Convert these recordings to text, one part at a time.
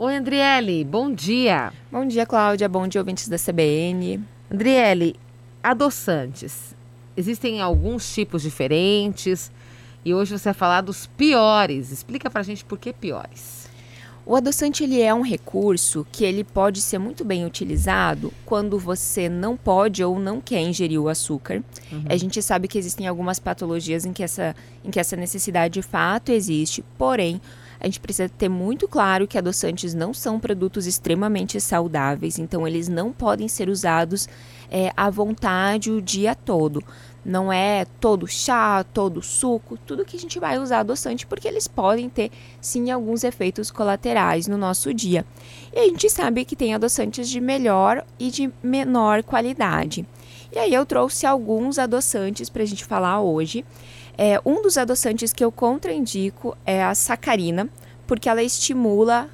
Oi, Andriele, bom dia. Bom dia, Cláudia. Bom dia, ouvintes da CBN. Andriele, adoçantes. Existem alguns tipos diferentes e hoje você vai falar dos piores. Explica pra gente por que piores. O adoçante ele é um recurso que ele pode ser muito bem utilizado quando você não pode ou não quer ingerir o açúcar. Uhum. A gente sabe que existem algumas patologias em que essa, em que essa necessidade de fato existe, porém a gente precisa ter muito claro que adoçantes não são produtos extremamente saudáveis, então eles não podem ser usados é, à vontade o dia todo. Não é todo chá, todo suco, tudo que a gente vai usar adoçante, porque eles podem ter sim alguns efeitos colaterais no nosso dia. E a gente sabe que tem adoçantes de melhor e de menor qualidade. E aí eu trouxe alguns adoçantes para a gente falar hoje. É, um dos adoçantes que eu contraindico é a sacarina, porque ela estimula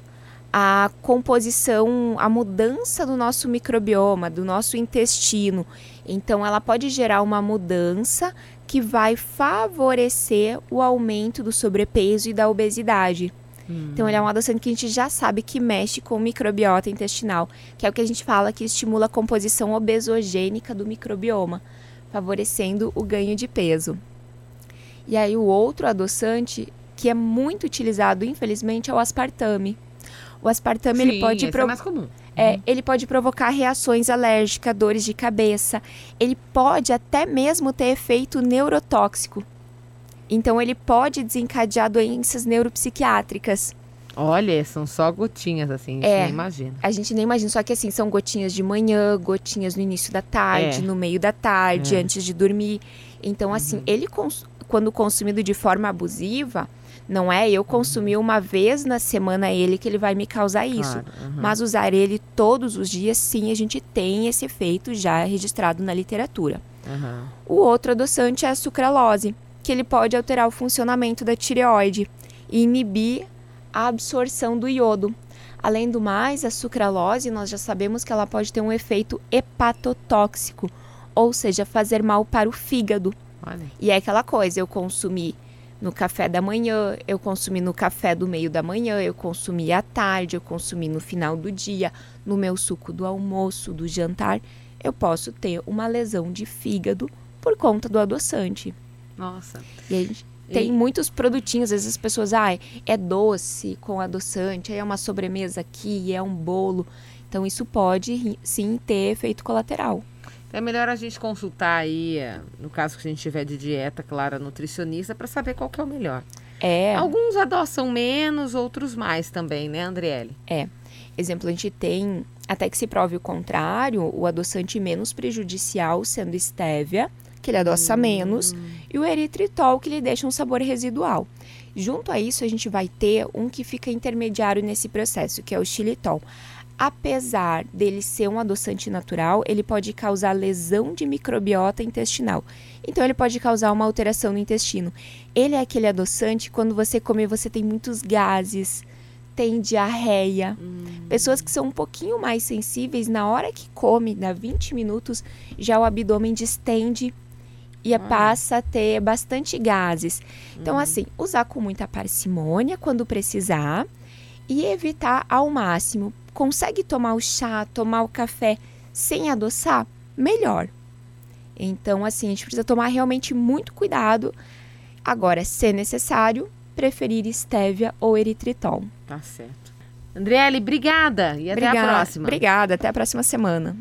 a composição, a mudança do nosso microbioma, do nosso intestino. Então, ela pode gerar uma mudança que vai favorecer o aumento do sobrepeso e da obesidade. Hum. Então, ele é um adoçante que a gente já sabe que mexe com o microbiota intestinal, que é o que a gente fala que estimula a composição obesogênica do microbioma, favorecendo o ganho de peso. E aí, o outro adoçante que é muito utilizado, infelizmente, é o aspartame. O aspartame Sim, ele pode pro... é mais comum. É, uhum. ele pode provocar reações alérgicas, dores de cabeça. Ele pode até mesmo ter efeito neurotóxico. Então ele pode desencadear doenças neuropsiquiátricas. Olha, são só gotinhas assim, a gente é, nem imagina. A gente nem imagina, só que assim, são gotinhas de manhã, gotinhas no início da tarde, é. no meio da tarde, é. antes de dormir. Então, assim, uhum. ele quando consumido de forma abusiva, não é eu consumir uma vez na semana ele que ele vai me causar isso. Claro, uhum. Mas usar ele todos os dias, sim, a gente tem esse efeito já registrado na literatura. Uhum. O outro adoçante é a sucralose, que ele pode alterar o funcionamento da tireoide e inibir a absorção do iodo. Além do mais, a sucralose, nós já sabemos que ela pode ter um efeito hepatotóxico, ou seja, fazer mal para o fígado. Olha. E é aquela coisa, eu consumi no café da manhã, eu consumi no café do meio da manhã, eu consumi à tarde, eu consumi no final do dia, no meu suco do almoço, do jantar, eu posso ter uma lesão de fígado por conta do adoçante. Nossa. E a gente tem e... muitos produtinhos, às vezes as pessoas, ah, é doce com adoçante, aí é uma sobremesa aqui, é um bolo. Então isso pode sim ter efeito colateral. É melhor a gente consultar aí, no caso que a gente tiver de dieta, claro, a nutricionista, para saber qual que é o melhor. É. Alguns adoçam menos, outros mais também, né, Andriele? É. Exemplo, a gente tem, até que se prove o contrário, o adoçante menos prejudicial sendo estévia, que ele adoça hum. menos, e o eritritol, que lhe deixa um sabor residual. Junto a isso, a gente vai ter um que fica intermediário nesse processo, que é o xilitol apesar dele ser um adoçante natural, ele pode causar lesão de microbiota intestinal. Então ele pode causar uma alteração no intestino. Ele é aquele adoçante quando você come você tem muitos gases, tem diarreia. Hum. Pessoas que são um pouquinho mais sensíveis, na hora que come, dá 20 minutos, já o abdômen distende e ah. passa a ter bastante gases. Então, hum. assim, usar com muita parcimônia quando precisar e evitar ao máximo consegue tomar o chá, tomar o café sem adoçar, melhor. Então, assim, a gente precisa tomar realmente muito cuidado. Agora, se necessário, preferir estévia ou eritritol. Tá certo. Andriele, obrigada e obrigada, até a próxima. Obrigada, até a próxima semana.